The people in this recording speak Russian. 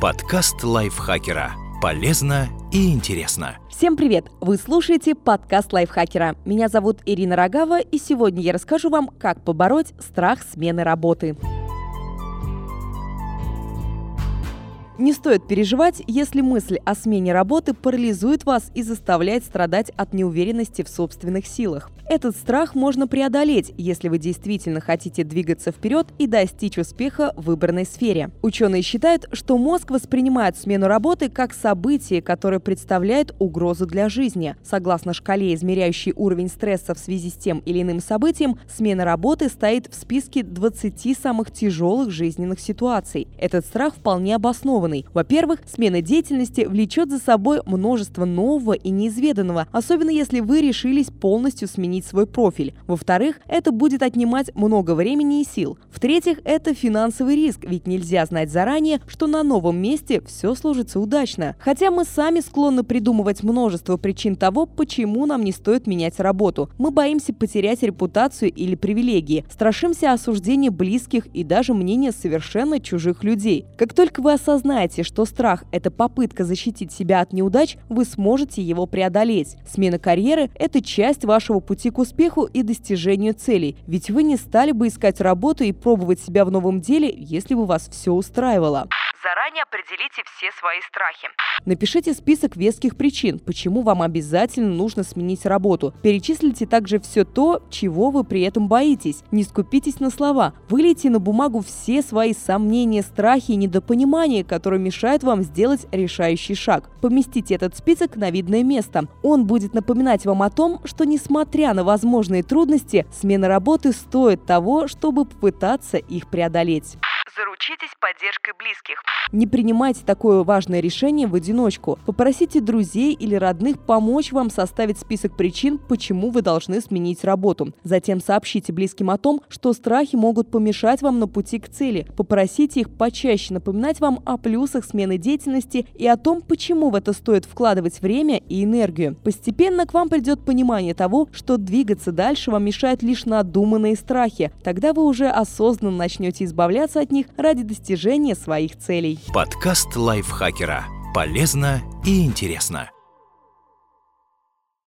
Подкаст лайфхакера. Полезно и интересно. Всем привет! Вы слушаете подкаст лайфхакера. Меня зовут Ирина Рогава, и сегодня я расскажу вам, как побороть страх смены работы. Не стоит переживать, если мысль о смене работы парализует вас и заставляет страдать от неуверенности в собственных силах. Этот страх можно преодолеть, если вы действительно хотите двигаться вперед и достичь успеха в выбранной сфере. Ученые считают, что мозг воспринимает смену работы как событие, которое представляет угрозу для жизни. Согласно шкале, измеряющей уровень стресса в связи с тем или иным событием, смена работы стоит в списке 20 самых тяжелых жизненных ситуаций. Этот страх вполне обоснован рискованный. Во-первых, смена деятельности влечет за собой множество нового и неизведанного, особенно если вы решились полностью сменить свой профиль. Во-вторых, это будет отнимать много времени и сил. В-третьих, это финансовый риск, ведь нельзя знать заранее, что на новом месте все сложится удачно. Хотя мы сами склонны придумывать множество причин того, почему нам не стоит менять работу. Мы боимся потерять репутацию или привилегии, страшимся осуждения близких и даже мнения совершенно чужих людей. Как только вы осознаете, знаете, что страх – это попытка защитить себя от неудач, вы сможете его преодолеть. Смена карьеры – это часть вашего пути к успеху и достижению целей, ведь вы не стали бы искать работу и пробовать себя в новом деле, если бы вас все устраивало. Заранее определите все свои страхи. Напишите список веских причин, почему вам обязательно нужно сменить работу. Перечислите также все то, чего вы при этом боитесь. Не скупитесь на слова. Вылейте на бумагу все свои сомнения, страхи и недопонимания, которые мешают вам сделать решающий шаг. Поместите этот список на видное место. Он будет напоминать вам о том, что несмотря на возможные трудности, смена работы стоит того, чтобы попытаться их преодолеть. Заручитесь поддержкой близких. Не принимайте такое важное решение в одиночку. Попросите друзей или родных помочь вам составить список причин, почему вы должны сменить работу. Затем сообщите близким о том, что страхи могут помешать вам на пути к цели. Попросите их почаще напоминать вам о плюсах смены деятельности и о том, почему в это стоит вкладывать время и энергию. Постепенно к вам придет понимание того, что двигаться дальше вам мешают лишь надуманные страхи. Тогда вы уже осознанно начнете избавляться от них ради достижения своих целей. Подкаст лайфхакера. Полезно и интересно.